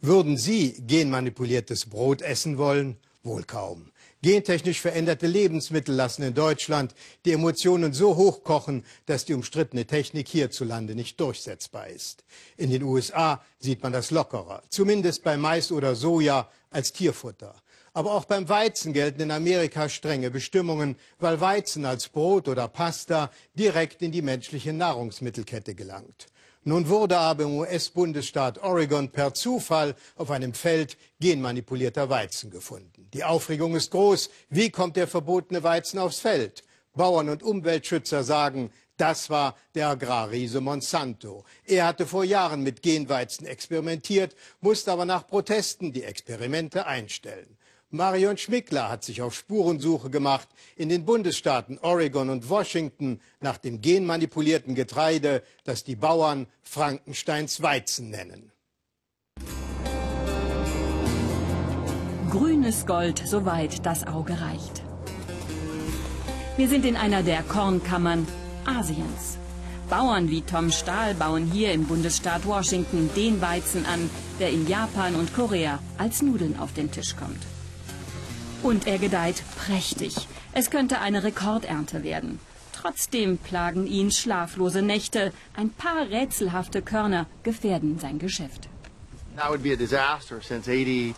Würden Sie genmanipuliertes Brot essen wollen? Wohl kaum. Gentechnisch veränderte Lebensmittel lassen in Deutschland die Emotionen so hochkochen, dass die umstrittene Technik hierzulande nicht durchsetzbar ist. In den USA sieht man das lockerer, zumindest bei Mais oder Soja als Tierfutter. Aber auch beim Weizen gelten in Amerika strenge Bestimmungen, weil Weizen als Brot oder Pasta direkt in die menschliche Nahrungsmittelkette gelangt. Nun wurde aber im US-Bundesstaat Oregon per Zufall auf einem Feld genmanipulierter Weizen gefunden. Die Aufregung ist groß. Wie kommt der verbotene Weizen aufs Feld? Bauern und Umweltschützer sagen, das war der Agrarriese Monsanto. Er hatte vor Jahren mit Genweizen experimentiert, musste aber nach Protesten die Experimente einstellen. Marion Schmickler hat sich auf Spurensuche gemacht in den Bundesstaaten Oregon und Washington nach dem genmanipulierten Getreide, das die Bauern Frankensteins Weizen nennen. Grünes Gold, soweit das Auge reicht. Wir sind in einer der Kornkammern Asiens. Bauern wie Tom Stahl bauen hier im Bundesstaat Washington den Weizen an, der in Japan und Korea als Nudeln auf den Tisch kommt. Und er gedeiht prächtig. Es könnte eine Rekordernte werden. Trotzdem plagen ihn schlaflose Nächte. Ein paar rätselhafte Körner gefährden sein Geschäft.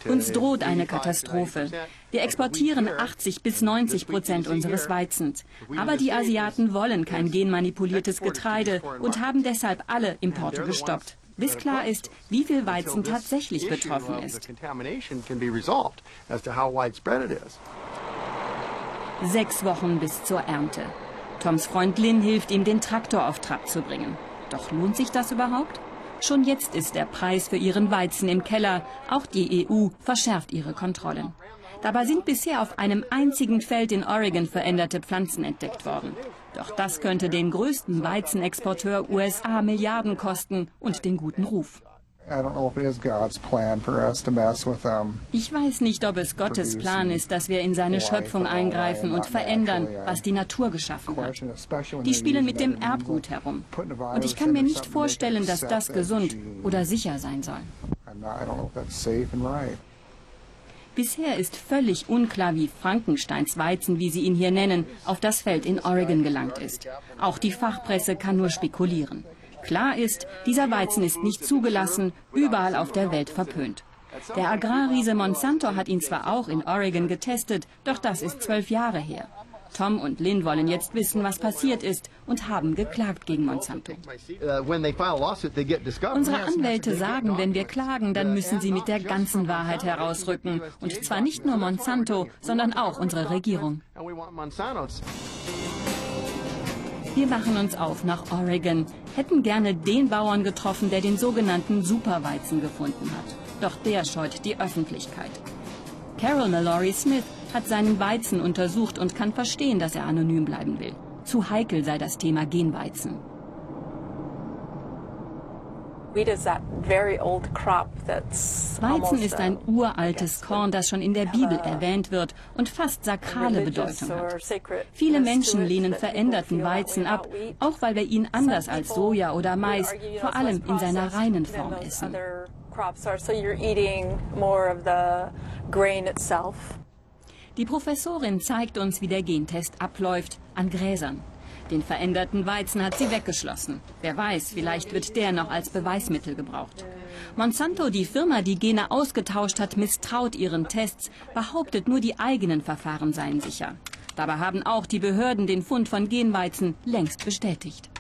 Uns droht eine Katastrophe. Wir exportieren 80 bis 90 Prozent unseres Weizens. Aber die Asiaten wollen kein genmanipuliertes Getreide und haben deshalb alle Importe gestoppt bis klar ist, wie viel Weizen tatsächlich betroffen ist. Sechs Wochen bis zur Ernte. Toms Freund Lin hilft ihm, den Traktor auf Trab zu bringen. Doch lohnt sich das überhaupt? Schon jetzt ist der Preis für ihren Weizen im Keller. Auch die EU verschärft ihre Kontrollen. Dabei sind bisher auf einem einzigen Feld in Oregon veränderte Pflanzen entdeckt worden. Doch das könnte den größten Weizenexporteur USA Milliarden kosten und den guten Ruf. Ich weiß nicht, ob es Gottes Plan ist, dass wir in seine Schöpfung eingreifen und verändern, was die Natur geschaffen hat. Die spielen mit dem Erbgut herum. Und ich kann mir nicht vorstellen, dass das gesund oder sicher sein soll. Bisher ist völlig unklar, wie Frankensteins Weizen, wie sie ihn hier nennen, auf das Feld in Oregon gelangt ist. Auch die Fachpresse kann nur spekulieren. Klar ist, dieser Weizen ist nicht zugelassen, überall auf der Welt verpönt. Der Agrarriese Monsanto hat ihn zwar auch in Oregon getestet, doch das ist zwölf Jahre her. Tom und Lynn wollen jetzt wissen, was passiert ist und haben geklagt gegen Monsanto. Unsere Anwälte sagen, wenn wir klagen, dann müssen sie mit der ganzen Wahrheit herausrücken. Und zwar nicht nur Monsanto, sondern auch unsere Regierung. Wir machen uns auf nach Oregon, hätten gerne den Bauern getroffen, der den sogenannten Superweizen gefunden hat. Doch der scheut die Öffentlichkeit. Carol Mallory Smith hat seinen Weizen untersucht und kann verstehen, dass er anonym bleiben will. Zu heikel sei das Thema Genweizen. Weizen ist ein uraltes Korn, das schon in der Bibel erwähnt wird und fast sakrale Bedeutung hat. Viele Menschen lehnen veränderten Weizen ab, auch weil wir ihn anders als Soja oder Mais, vor allem in seiner reinen Form essen. Die Professorin zeigt uns, wie der Gentest abläuft, an Gräsern. Den veränderten Weizen hat sie weggeschlossen. Wer weiß, vielleicht wird der noch als Beweismittel gebraucht. Monsanto, die Firma, die Gene ausgetauscht hat, misstraut ihren Tests, behauptet nur die eigenen Verfahren seien sicher. Dabei haben auch die Behörden den Fund von Genweizen längst bestätigt.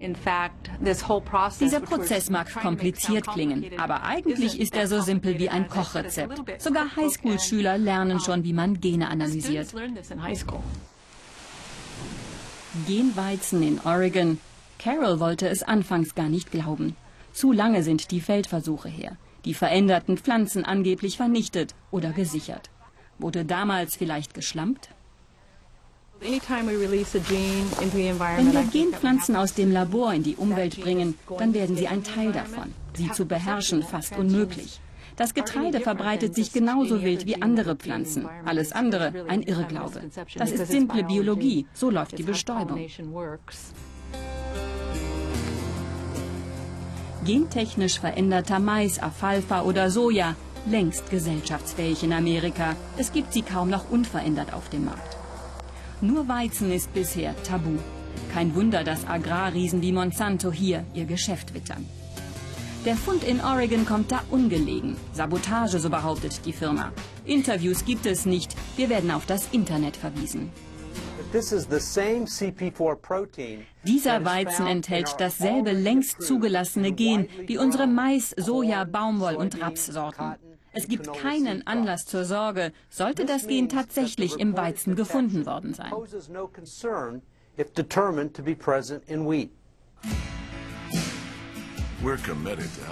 Dieser Prozess mag kompliziert klingen, aber eigentlich ist er so simpel wie ein Kochrezept. Sogar Highschool-Schüler lernen schon, wie man Gene analysiert. Genweizen in Oregon. Carol wollte es anfangs gar nicht glauben. Zu lange sind die Feldversuche her. Die veränderten Pflanzen angeblich vernichtet oder gesichert. Wurde damals vielleicht geschlampt? Wenn wir Genpflanzen aus dem Labor in die Umwelt bringen, dann werden sie ein Teil davon. Sie zu beherrschen fast unmöglich. Das Getreide verbreitet sich genauso wild wie andere Pflanzen. Alles andere ein Irrglaube. Das ist simple Biologie. So läuft die Bestäubung. Gentechnisch veränderter Mais, Alfalfa oder Soja, längst gesellschaftsfähig in Amerika. Es gibt sie kaum noch unverändert auf dem Markt. Nur Weizen ist bisher tabu. Kein Wunder, dass Agrarriesen wie Monsanto hier ihr Geschäft wittern. Der Fund in Oregon kommt da ungelegen. Sabotage, so behauptet die Firma. Interviews gibt es nicht. Wir werden auf das Internet verwiesen. Dieser Weizen enthält dasselbe längst zugelassene Gen wie unsere Mais, Soja, Baumwoll und Rapssorten. Es gibt keinen Anlass zur Sorge, sollte das Gen tatsächlich im Weizen gefunden worden sein.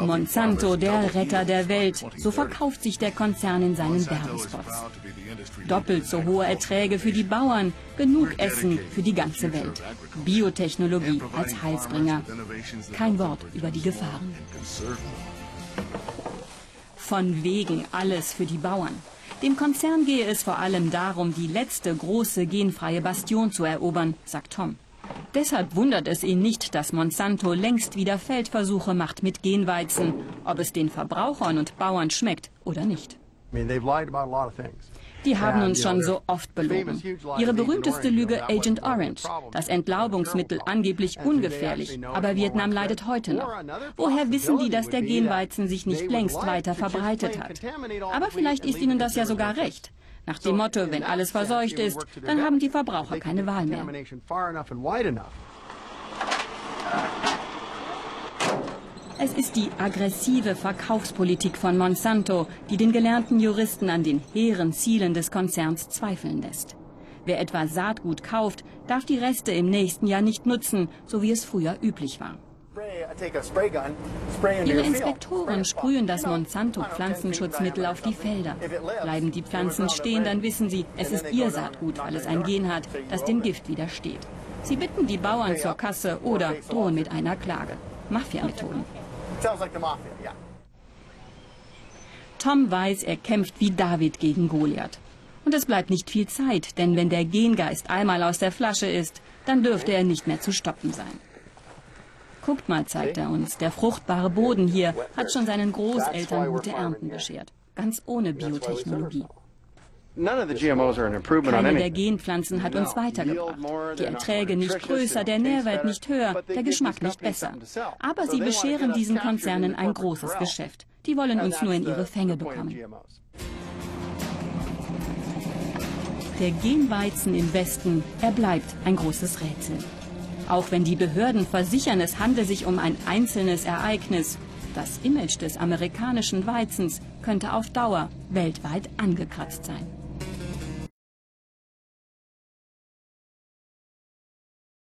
Monsanto, der Retter der Welt, so verkauft sich der Konzern in seinen Werbespots. Doppelt so hohe Erträge für die Bauern, genug Essen für die ganze Welt. Biotechnologie als Heilsbringer. Kein Wort über die Gefahren. Von wegen alles für die Bauern. Dem Konzern gehe es vor allem darum, die letzte große genfreie Bastion zu erobern, sagt Tom. Deshalb wundert es ihn nicht, dass Monsanto längst wieder Feldversuche macht mit Genweizen, ob es den Verbrauchern und Bauern schmeckt oder nicht. Die haben uns schon so oft belogen. Ihre berühmteste Lüge Agent Orange, das Entlaubungsmittel angeblich ungefährlich, aber Vietnam leidet heute noch. Woher wissen die, dass der Genweizen sich nicht längst weiter verbreitet hat? Aber vielleicht ist ihnen das ja sogar recht. Nach dem Motto, wenn alles verseucht ist, dann haben die Verbraucher keine Wahl mehr. Es ist die aggressive Verkaufspolitik von Monsanto, die den gelernten Juristen an den hehren Zielen des Konzerns zweifeln lässt. Wer etwa Saatgut kauft, darf die Reste im nächsten Jahr nicht nutzen, so wie es früher üblich war. Ihre Inspektoren sprühen das Monsanto-Pflanzenschutzmittel auf die Felder. Bleiben die Pflanzen stehen, dann wissen sie, es ist ihr Saatgut, weil es ein Gen hat, das dem Gift widersteht. Sie bitten die Bauern zur Kasse oder drohen mit einer Klage. Mafia-Methoden. Tom weiß, er kämpft wie David gegen Goliath. Und es bleibt nicht viel Zeit, denn wenn der Gengeist einmal aus der Flasche ist, dann dürfte er nicht mehr zu stoppen sein. Guckt mal, zeigt er uns, der fruchtbare Boden hier hat schon seinen Großeltern gute Ernten beschert. Ganz ohne Biotechnologie. Keine der Genpflanzen hat uns weitergebracht. Die Erträge nicht größer, der Nährwert nicht höher, der Geschmack nicht besser. Aber sie bescheren diesen Konzernen ein großes Geschäft. Die wollen uns nur in ihre Fänge bekommen. Der Genweizen im Westen, er bleibt ein großes Rätsel. Auch wenn die Behörden versichern, es handle sich um ein einzelnes Ereignis, das Image des amerikanischen Weizens könnte auf Dauer weltweit angekratzt sein.